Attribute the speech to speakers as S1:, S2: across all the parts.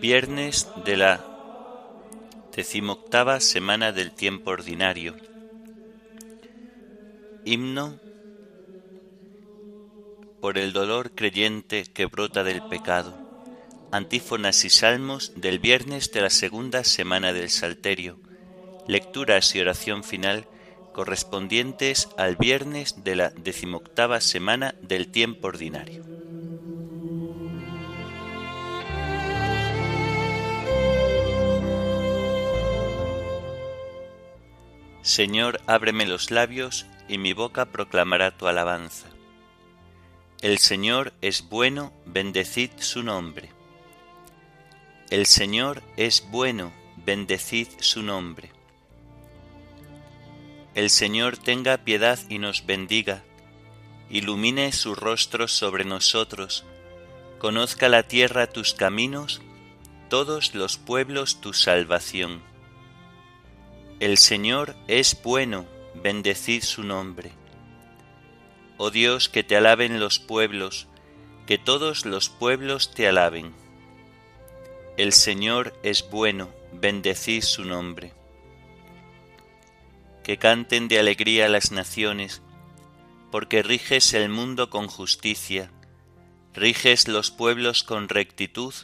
S1: Viernes de la decimoctava semana del tiempo ordinario. Himno por el dolor creyente que brota del pecado. Antífonas y salmos del viernes de la segunda semana del Salterio. Lecturas y oración final correspondientes al viernes de la decimoctava semana del tiempo ordinario. Señor, ábreme los labios y mi boca proclamará tu alabanza. El Señor es bueno, bendecid su nombre. El Señor es bueno, bendecid su nombre. El Señor tenga piedad y nos bendiga, ilumine su rostro sobre nosotros, conozca la tierra tus caminos, todos los pueblos tu salvación. El Señor es bueno, bendecid su nombre. Oh Dios, que te alaben los pueblos, que todos los pueblos te alaben. El Señor es bueno, bendecid su nombre. Que canten de alegría las naciones, porque riges el mundo con justicia, riges los pueblos con rectitud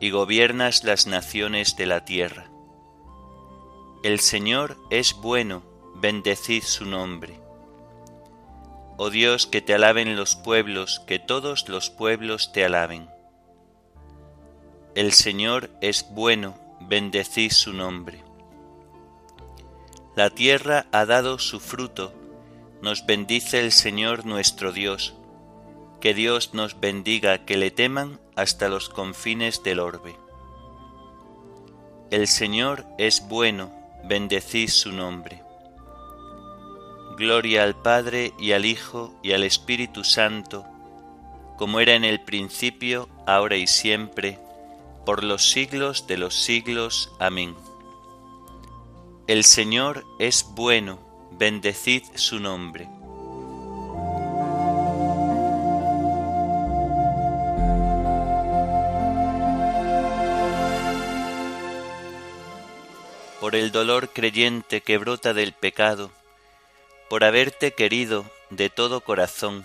S1: y gobiernas las naciones de la tierra. El Señor es bueno, bendecid su nombre. Oh Dios, que te alaben los pueblos, que todos los pueblos te alaben. El Señor es bueno, bendecid su nombre. La tierra ha dado su fruto, nos bendice el Señor nuestro Dios. Que Dios nos bendiga, que le teman hasta los confines del orbe. El Señor es bueno, bendecid su nombre. Gloria al Padre y al Hijo y al Espíritu Santo, como era en el principio, ahora y siempre, por los siglos de los siglos. Amén. El Señor es bueno, bendecid su nombre. Por el dolor creyente que brota del pecado, por haberte querido de todo corazón,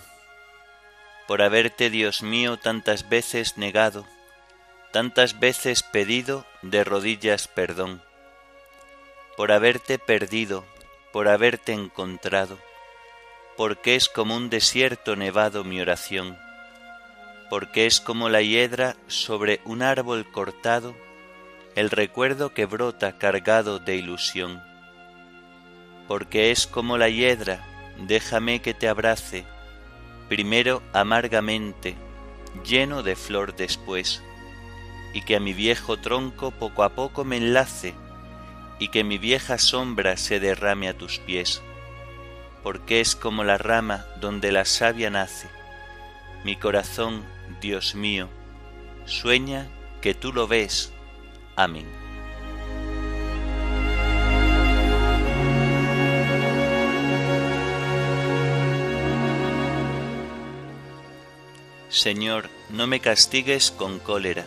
S1: por haberte, Dios mío, tantas veces negado, tantas veces pedido de rodillas perdón, por haberte perdido, por haberte encontrado, porque es como un desierto nevado mi oración, porque es como la hiedra sobre un árbol cortado, el recuerdo que brota cargado de ilusión. Porque es como la hiedra, déjame que te abrace, primero amargamente, lleno de flor después, y que a mi viejo tronco poco a poco me enlace, y que mi vieja sombra se derrame a tus pies, porque es como la rama donde la savia nace. Mi corazón, Dios mío, sueña que tú lo ves. Amén. Señor, no me castigues con cólera.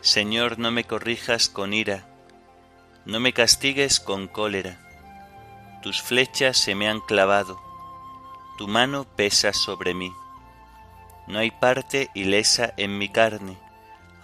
S1: Señor, no me corrijas con ira, no me castigues con cólera. Tus flechas se me han clavado, tu mano pesa sobre mí. No hay parte ilesa en mi carne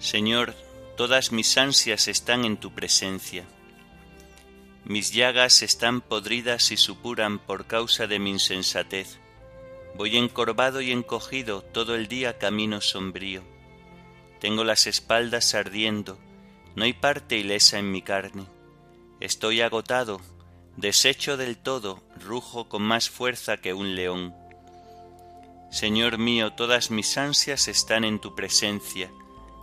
S1: Señor, todas mis ansias están en tu presencia. Mis llagas están podridas y supuran por causa de mi insensatez. Voy encorvado y encogido todo el día camino sombrío. Tengo las espaldas ardiendo, no hay parte ilesa en mi carne. Estoy agotado, deshecho del todo, rujo con más fuerza que un león. Señor mío, todas mis ansias están en tu presencia,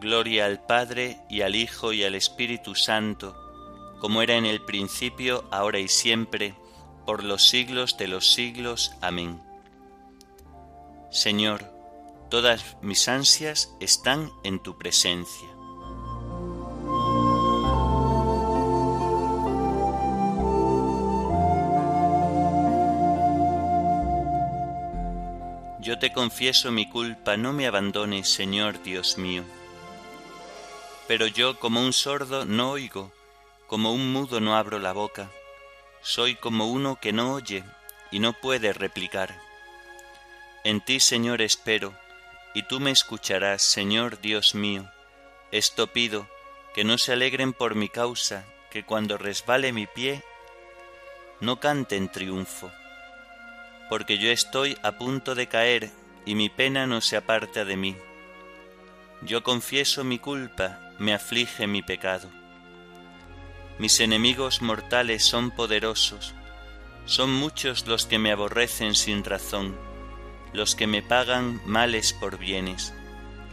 S1: Gloria al Padre y al Hijo y al Espíritu Santo, como era en el principio, ahora y siempre, por los siglos de los siglos. Amén. Señor, todas mis ansias están en tu presencia. Yo te confieso mi culpa, no me abandones, Señor Dios mío. Pero yo como un sordo no oigo, como un mudo no abro la boca, soy como uno que no oye y no puede replicar. En ti, Señor, espero, y tú me escucharás, Señor Dios mío. Esto pido, que no se alegren por mi causa, que cuando resbale mi pie, no cante en triunfo porque yo estoy a punto de caer y mi pena no se aparta de mí. Yo confieso mi culpa, me aflige mi pecado. Mis enemigos mortales son poderosos, son muchos los que me aborrecen sin razón, los que me pagan males por bienes,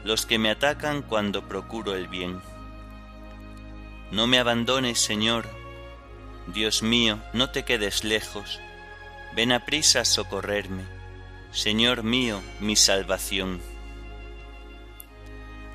S1: los que me atacan cuando procuro el bien. No me abandones, Señor, Dios mío, no te quedes lejos, ven a prisa a socorrerme, Señor mío, mi salvación.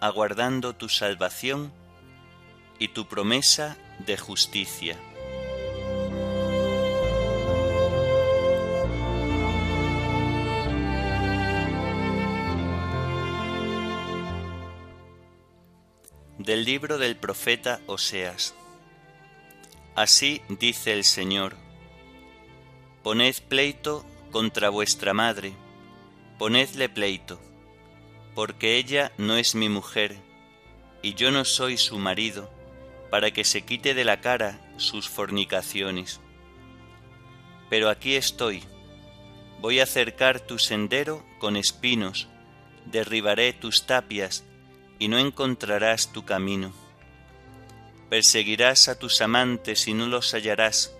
S1: aguardando tu salvación y tu promesa de justicia. Del libro del profeta Oseas. Así dice el Señor, poned pleito contra vuestra madre, ponedle pleito porque ella no es mi mujer, y yo no soy su marido, para que se quite de la cara sus fornicaciones. Pero aquí estoy, voy a cercar tu sendero con espinos, derribaré tus tapias, y no encontrarás tu camino. Perseguirás a tus amantes y no los hallarás,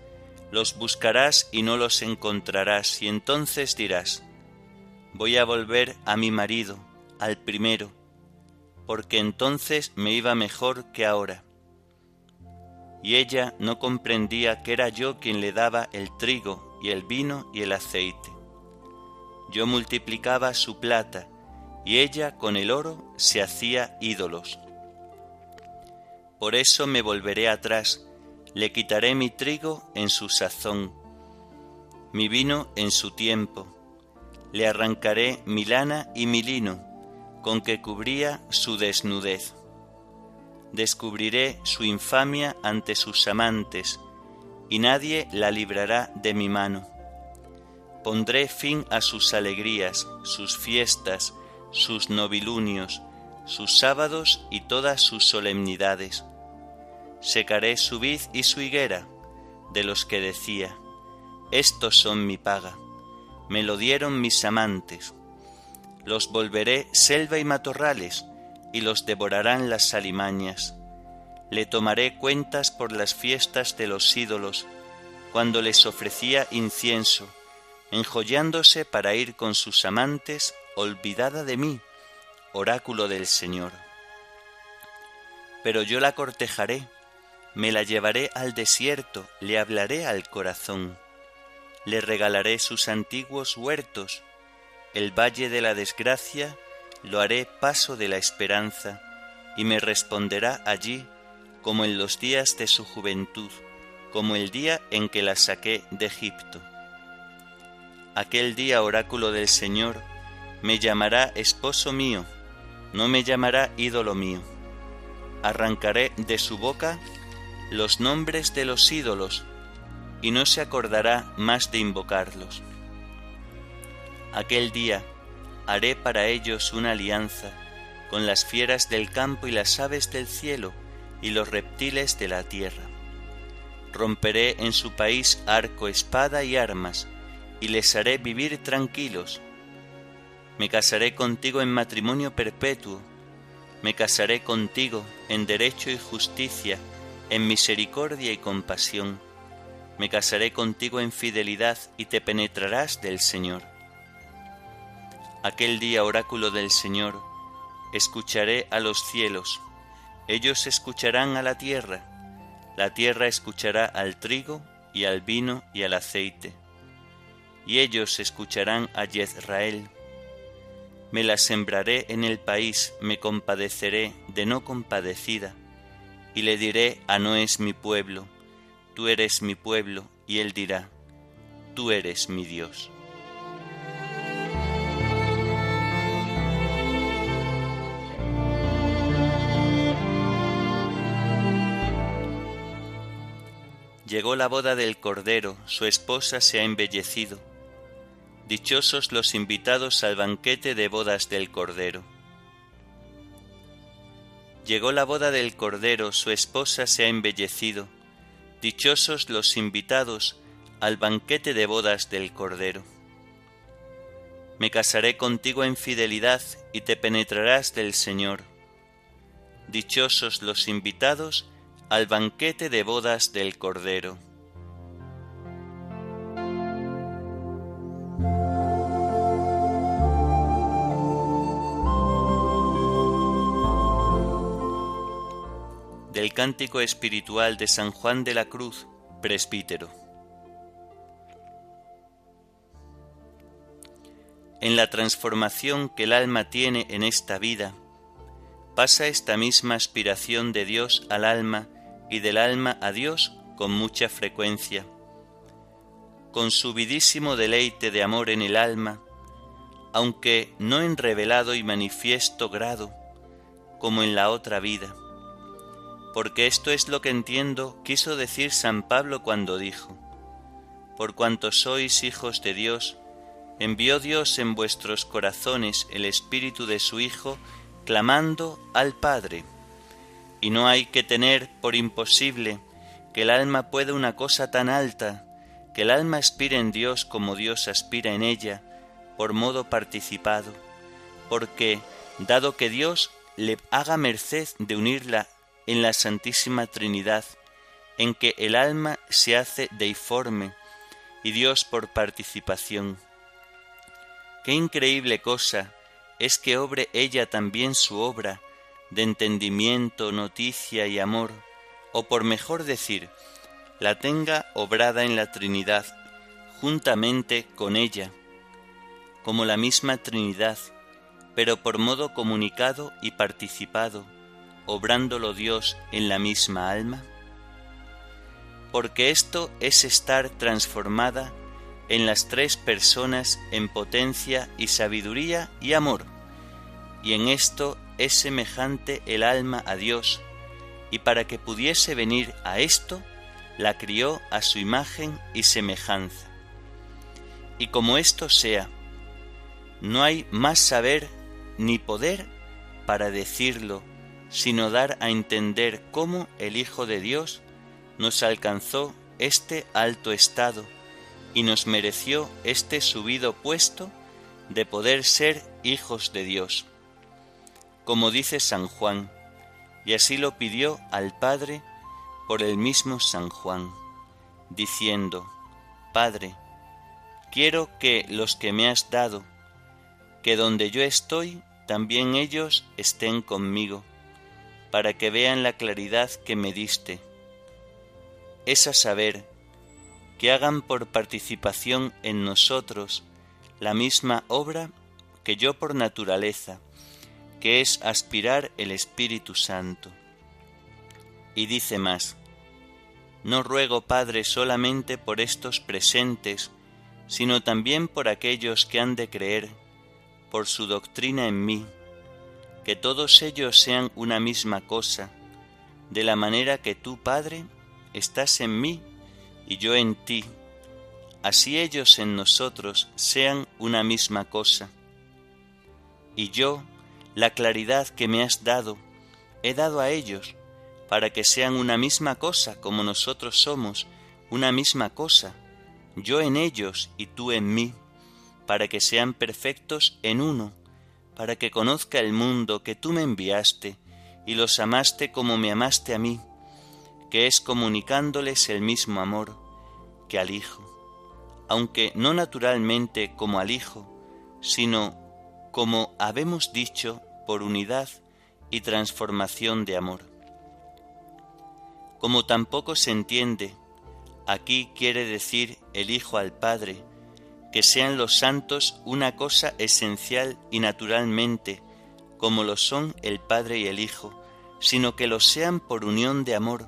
S1: los buscarás y no los encontrarás, y entonces dirás, voy a volver a mi marido, al primero, porque entonces me iba mejor que ahora. Y ella no comprendía que era yo quien le daba el trigo y el vino y el aceite. Yo multiplicaba su plata, y ella con el oro se hacía ídolos. Por eso me volveré atrás, le quitaré mi trigo en su sazón, mi vino en su tiempo, le arrancaré mi lana y mi lino, con que cubría su desnudez. Descubriré su infamia ante sus amantes, y nadie la librará de mi mano. Pondré fin a sus alegrías, sus fiestas, sus novilunios, sus sábados y todas sus solemnidades. Secaré su vid y su higuera, de los que decía, Estos son mi paga, me lo dieron mis amantes los volveré selva y matorrales, y los devorarán las alimañas. le tomaré cuentas por las fiestas de los ídolos, cuando les ofrecía incienso, enjollándose para ir con sus amantes, olvidada de mí, oráculo del Señor. Pero yo la cortejaré, me la llevaré al desierto, le hablaré al corazón, le regalaré sus antiguos huertos, el valle de la desgracia lo haré paso de la esperanza, y me responderá allí como en los días de su juventud, como el día en que la saqué de Egipto. Aquel día, oráculo del Señor, me llamará esposo mío, no me llamará ídolo mío. Arrancaré de su boca los nombres de los ídolos, y no se acordará más de invocarlos. Aquel día haré para ellos una alianza con las fieras del campo y las aves del cielo, y los reptiles de la tierra. Romperé en su país arco, espada y armas, y les haré vivir tranquilos. Me casaré contigo en matrimonio perpetuo, me casaré contigo en derecho y justicia, en misericordia y compasión. Me casaré contigo en fidelidad y te penetrarás del Señor. Aquel día, oráculo del Señor, escucharé a los cielos, ellos escucharán a la tierra, la tierra escuchará al trigo y al vino y al aceite, y ellos escucharán a Jezrael. Me la sembraré en el país, me compadeceré de no compadecida, y le diré a no es mi pueblo, tú eres mi pueblo, y él dirá, tú eres mi Dios. Llegó la boda del Cordero, su esposa se ha embellecido. Dichosos los invitados al banquete de bodas del Cordero. Llegó la boda del Cordero, su esposa se ha embellecido. Dichosos los invitados al banquete de bodas del Cordero. Me casaré contigo en fidelidad y te penetrarás del Señor. Dichosos los invitados al banquete de bodas del Cordero. Del cántico espiritual de San Juan de la Cruz, presbítero. En la transformación que el alma tiene en esta vida, pasa esta misma aspiración de Dios al alma y del alma a Dios con mucha frecuencia. Con subidísimo deleite de amor en el alma, aunque no en revelado y manifiesto grado, como en la otra vida. Porque esto es lo que entiendo quiso decir San Pablo cuando dijo, Por cuanto sois hijos de Dios, envió Dios en vuestros corazones el Espíritu de su Hijo, clamando al Padre y no hay que tener por imposible que el alma pueda una cosa tan alta, que el alma aspire en Dios como Dios aspira en ella, por modo participado, porque, dado que Dios le haga merced de unirla en la Santísima Trinidad, en que el alma se hace deiforme y Dios por participación. Qué increíble cosa es que obre ella también su obra, de entendimiento, noticia y amor, o por mejor decir, la tenga obrada en la Trinidad, juntamente con ella, como la misma Trinidad, pero por modo comunicado y participado, obrándolo Dios en la misma alma? Porque esto es estar transformada en las tres personas en potencia y sabiduría y amor, y en esto es semejante el alma a Dios, y para que pudiese venir a esto, la crió a su imagen y semejanza. Y como esto sea, no hay más saber ni poder para decirlo, sino dar a entender cómo el Hijo de Dios nos alcanzó este alto estado y nos mereció este subido puesto de poder ser hijos de Dios como dice San Juan, y así lo pidió al Padre por el mismo San Juan, diciendo, Padre, quiero que los que me has dado, que donde yo estoy, también ellos estén conmigo, para que vean la claridad que me diste. Es a saber, que hagan por participación en nosotros la misma obra que yo por naturaleza, que es aspirar el Espíritu Santo. Y dice más, no ruego, Padre, solamente por estos presentes, sino también por aquellos que han de creer, por su doctrina en mí, que todos ellos sean una misma cosa, de la manera que tú, Padre, estás en mí y yo en ti, así ellos en nosotros sean una misma cosa. Y yo, la claridad que me has dado, he dado a ellos, para que sean una misma cosa como nosotros somos, una misma cosa, yo en ellos y tú en mí, para que sean perfectos en uno, para que conozca el mundo que tú me enviaste y los amaste como me amaste a mí, que es comunicándoles el mismo amor que al Hijo, aunque no naturalmente como al Hijo, sino como habemos dicho por unidad y transformación de amor. Como tampoco se entiende, aquí quiere decir el Hijo al Padre, que sean los santos una cosa esencial y naturalmente, como lo son el Padre y el Hijo, sino que lo sean por unión de amor,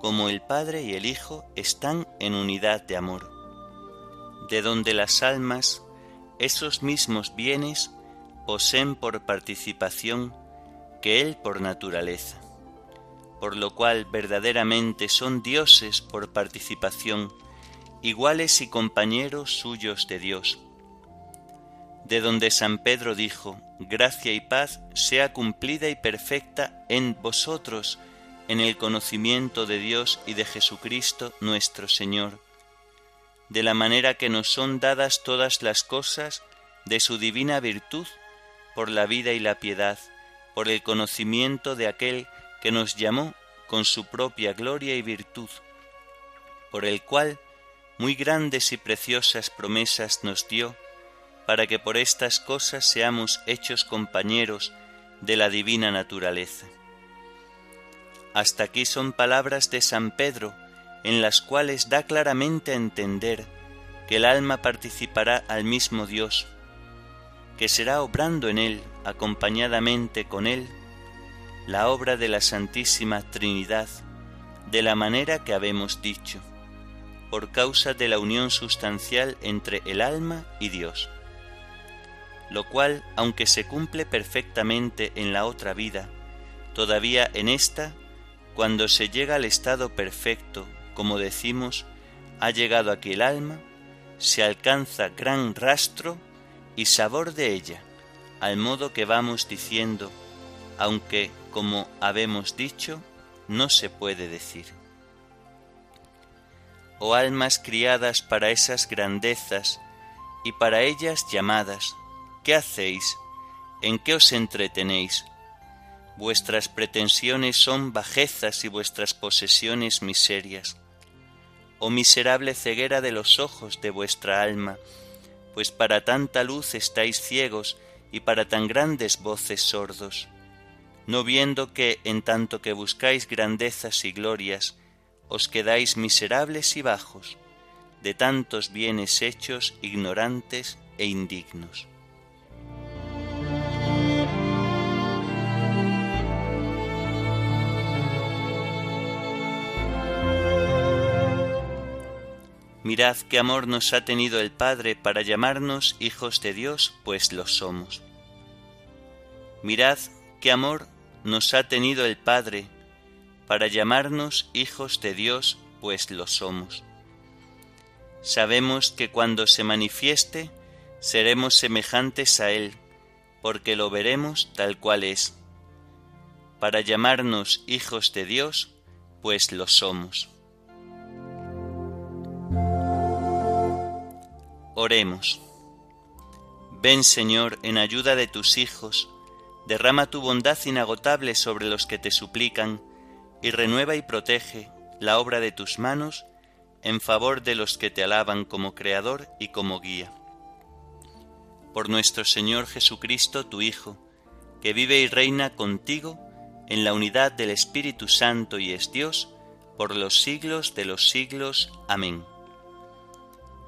S1: como el Padre y el Hijo están en unidad de amor, de donde las almas, esos mismos bienes, poseen por participación que Él por naturaleza, por lo cual verdaderamente son dioses por participación, iguales y compañeros suyos de Dios. De donde San Pedro dijo, gracia y paz sea cumplida y perfecta en vosotros, en el conocimiento de Dios y de Jesucristo nuestro Señor, de la manera que nos son dadas todas las cosas de su divina virtud, por la vida y la piedad, por el conocimiento de aquel que nos llamó con su propia gloria y virtud, por el cual muy grandes y preciosas promesas nos dio, para que por estas cosas seamos hechos compañeros de la divina naturaleza. Hasta aquí son palabras de San Pedro, en las cuales da claramente a entender que el alma participará al mismo Dios, que será obrando en él, acompañadamente con él, la obra de la Santísima Trinidad, de la manera que habemos dicho por causa de la unión sustancial entre el alma y Dios, lo cual, aunque se cumple perfectamente en la otra vida, todavía en esta, cuando se llega al estado perfecto, como decimos, ha llegado aquí el alma, se alcanza gran rastro y sabor de ella, al modo que vamos diciendo, aunque, como habemos dicho, no se puede decir oh almas criadas para esas grandezas y para ellas llamadas, ¿qué hacéis? ¿En qué os entretenéis? Vuestras pretensiones son bajezas y vuestras posesiones miserias. Oh miserable ceguera de los ojos de vuestra alma, pues para tanta luz estáis ciegos y para tan grandes voces sordos, no viendo que en tanto que buscáis grandezas y glorias, os quedáis miserables y bajos, de tantos bienes hechos ignorantes e indignos. Mirad qué amor nos ha tenido el Padre para llamarnos hijos de Dios, pues lo somos. Mirad qué amor nos ha tenido el Padre para llamarnos hijos de Dios, pues lo somos. Sabemos que cuando se manifieste, seremos semejantes a Él, porque lo veremos tal cual es. Para llamarnos hijos de Dios, pues lo somos. Oremos. Ven Señor en ayuda de tus hijos, Derrama tu bondad inagotable sobre los que te suplican, y renueva y protege la obra de tus manos en favor de los que te alaban como Creador y como Guía. Por nuestro Señor Jesucristo, tu Hijo, que vive y reina contigo en la unidad del Espíritu Santo y es Dios, por los siglos de los siglos. Amén.